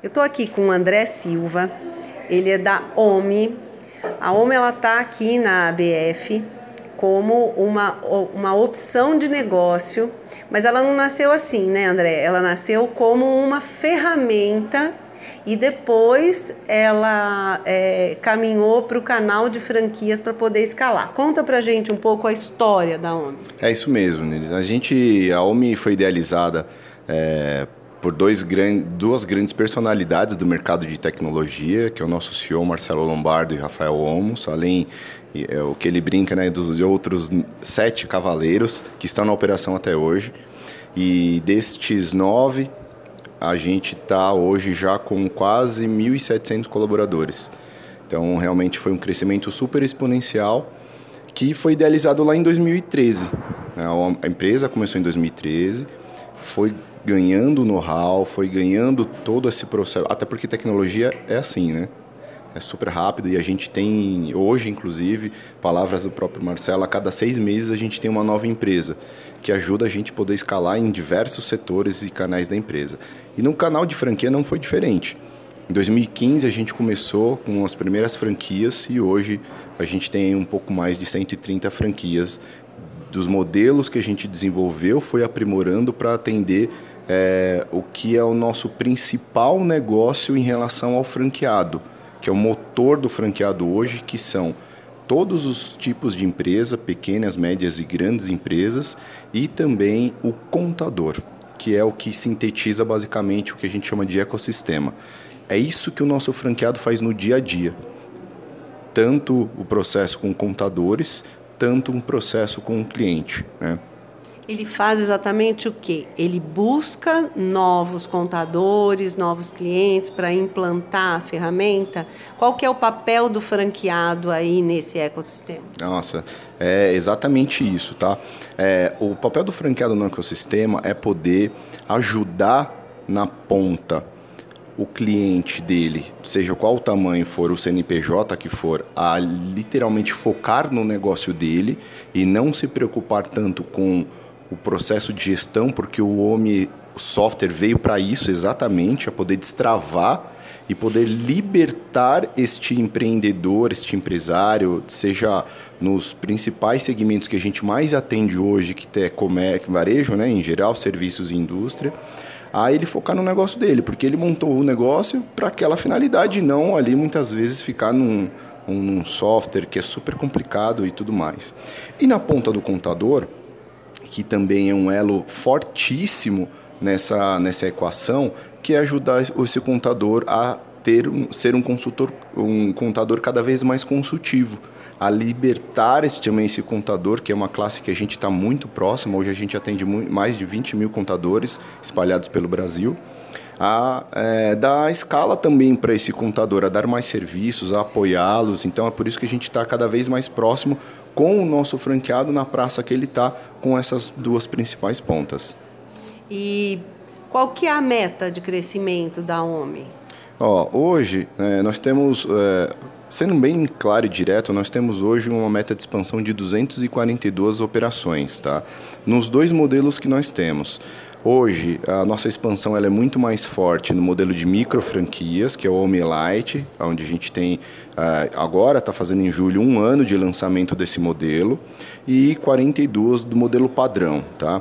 Eu estou aqui com o André Silva, ele é da OMI. A OMI ela está aqui na ABF como uma, uma opção de negócio, mas ela não nasceu assim, né, André? Ela nasceu como uma ferramenta e depois ela é, caminhou para o canal de franquias para poder escalar. Conta para gente um pouco a história da OMI. É isso mesmo, Nils. A gente, a OMI foi idealizada é, por dois gran duas grandes personalidades do mercado de tecnologia, que é o nosso CEO Marcelo Lombardo e Rafael Olmos, além é, o que ele brinca né, dos outros sete cavaleiros que estão na operação até hoje. E destes nove, a gente está hoje já com quase 1.700 colaboradores. Então, realmente foi um crescimento super exponencial que foi idealizado lá em 2013. A empresa começou em 2013, foi ganhando know-how, foi ganhando todo esse processo. Até porque tecnologia é assim, né? É super rápido e a gente tem, hoje inclusive, palavras do próprio Marcelo, a cada seis meses a gente tem uma nova empresa que ajuda a gente poder escalar em diversos setores e canais da empresa. E no canal de franquia não foi diferente. Em 2015 a gente começou com as primeiras franquias e hoje a gente tem um pouco mais de 130 franquias dos modelos que a gente desenvolveu foi aprimorando para atender é, o que é o nosso principal negócio em relação ao franqueado, que é o motor do franqueado hoje, que são todos os tipos de empresa, pequenas, médias e grandes empresas, e também o contador, que é o que sintetiza basicamente o que a gente chama de ecossistema. É isso que o nosso franqueado faz no dia a dia. Tanto o processo com contadores, tanto um processo com o cliente. Né? Ele faz exatamente o quê? Ele busca novos contadores, novos clientes para implantar a ferramenta. Qual que é o papel do franqueado aí nesse ecossistema? Nossa, é exatamente isso, tá? É, o papel do franqueado no ecossistema é poder ajudar na ponta o cliente dele, seja qual o tamanho for o CNPJ que for, a literalmente focar no negócio dele e não se preocupar tanto com o processo de gestão, porque o homem, o software veio para isso exatamente, a poder destravar e poder libertar este empreendedor, este empresário, seja nos principais segmentos que a gente mais atende hoje, que é comércio, varejo, né, em geral, serviços e indústria, a ele focar no negócio dele, porque ele montou o negócio para aquela finalidade, e não ali muitas vezes ficar num, um, software que é super complicado e tudo mais. E na ponta do contador, que também é um elo fortíssimo nessa, nessa equação, que é ajudar esse contador a ter ser um consultor, um contador cada vez mais consultivo a libertar esse, também esse contador, que é uma classe que a gente está muito próxima. Hoje a gente atende mais de 20 mil contadores espalhados pelo Brasil. A é, dar escala também para esse contador, a dar mais serviços, a apoiá-los. Então é por isso que a gente está cada vez mais próximo com o nosso franqueado na praça que ele está, com essas duas principais pontas. E qual que é a meta de crescimento da OMI? Ó, hoje é, nós temos é, Sendo bem claro e direto, nós temos hoje uma meta de expansão de 242 operações, tá? Nos dois modelos que nós temos. Hoje, a nossa expansão ela é muito mais forte no modelo de micro franquias, que é o Omelite, onde a gente tem, ah, agora está fazendo em julho um ano de lançamento desse modelo, e 42 do modelo padrão. Tá?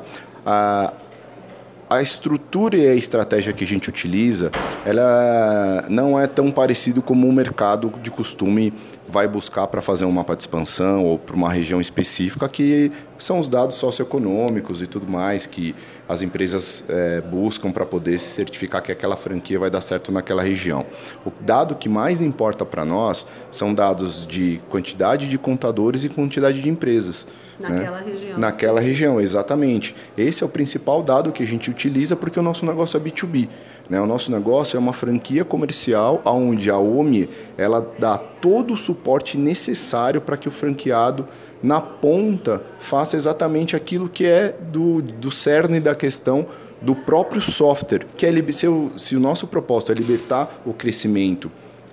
A estrutura e a estratégia que a gente utiliza, ela não é tão parecido como o mercado de costume vai buscar para fazer um mapa de expansão ou para uma região específica, que são os dados socioeconômicos e tudo mais que as empresas é, buscam para poder se certificar que aquela franquia vai dar certo naquela região. O dado que mais importa para nós são dados de quantidade de contadores e quantidade de empresas. Naquela né? região. Naquela região, exatamente. Esse é o principal dado que a gente utiliza porque o nosso negócio é B2B. Né? O nosso negócio é uma franquia comercial onde a OMI ela dá todo o suporte necessário para que o franqueado na ponta faça exatamente aquilo que é do, do cerne da questão do próprio software, que é se, o, se o nosso propósito é libertar o crescimento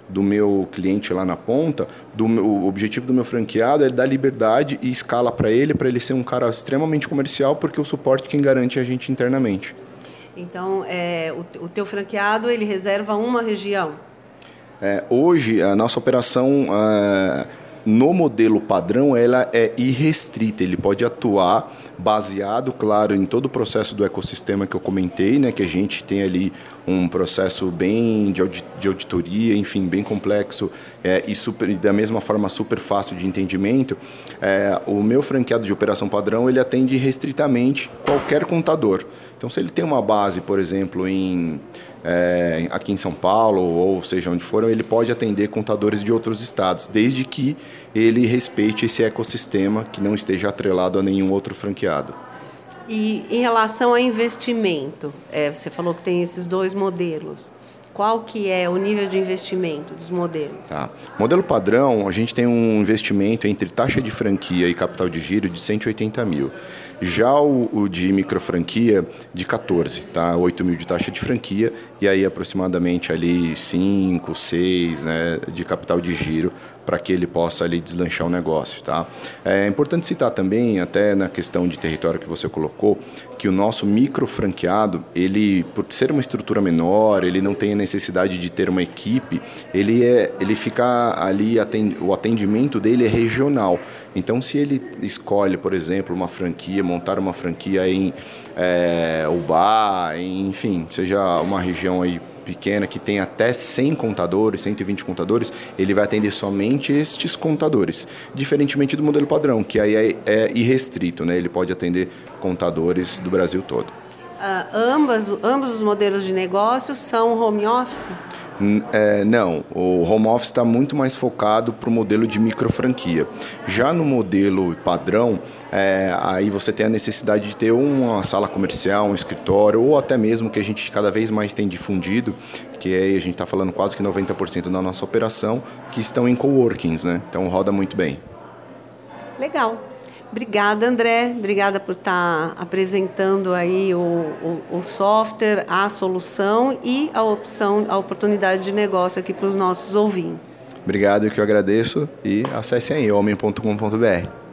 do meu cliente lá na ponta, do meu, o objetivo do meu franqueado é dar liberdade e escala para ele, para ele ser um cara extremamente comercial, porque o suporte quem garante é a gente internamente. Então, é, o, o teu franqueado ele reserva uma região. É, hoje a nossa operação é, no modelo padrão ela é irrestrita, ele pode atuar baseado, claro, em todo o processo do ecossistema que eu comentei, né, que a gente tem ali um processo bem de, de auditoria, enfim, bem complexo é, e super, da mesma forma super fácil de entendimento. É, o meu franqueado de operação padrão ele atende restritamente qualquer contador. Então, se ele tem uma base, por exemplo, em é, aqui em São Paulo, ou seja onde for, ele pode atender contadores de outros estados, desde que ele respeite esse ecossistema que não esteja atrelado a nenhum outro franqueado. E em relação a investimento, é, você falou que tem esses dois modelos. Qual que é o nível de investimento dos modelos? Tá. Modelo padrão, a gente tem um investimento entre taxa de franquia e capital de giro de 180 mil. Já o, o de microfranquia, de 14, tá? 8 mil de taxa de franquia e aí aproximadamente ali 5, 6 né, de capital de giro para que ele possa ali deslanchar o negócio, tá? É importante citar também, até na questão de território que você colocou, que o nosso micro franqueado, ele, por ser uma estrutura menor, ele não tem necessidade de ter uma equipe, ele, é, ele fica ali, atend, o atendimento dele é regional. Então, se ele escolhe, por exemplo, uma franquia, montar uma franquia em é, Ubá, em, enfim, seja uma região aí pequena que tem até 100 contadores, 120 contadores, ele vai atender somente estes contadores. Diferentemente do modelo padrão, que aí é, é irrestrito, né? ele pode atender contadores do Brasil todo. Uh, ambas, ambos os modelos de negócio são home office? É, não, o home office está muito mais focado para o modelo de micro franquia. Já no modelo padrão, é, aí você tem a necessidade de ter uma sala comercial, um escritório, ou até mesmo que a gente cada vez mais tem difundido, que aí a gente está falando quase que 90% da nossa operação, que estão em coworkings, né? Então roda muito bem. Legal. Obrigada, André. Obrigada por estar apresentando aí o, o, o, software, a solução e a opção, a oportunidade de negócio aqui para os nossos ouvintes. Obrigado, que eu agradeço e acessem aí homem.com.br.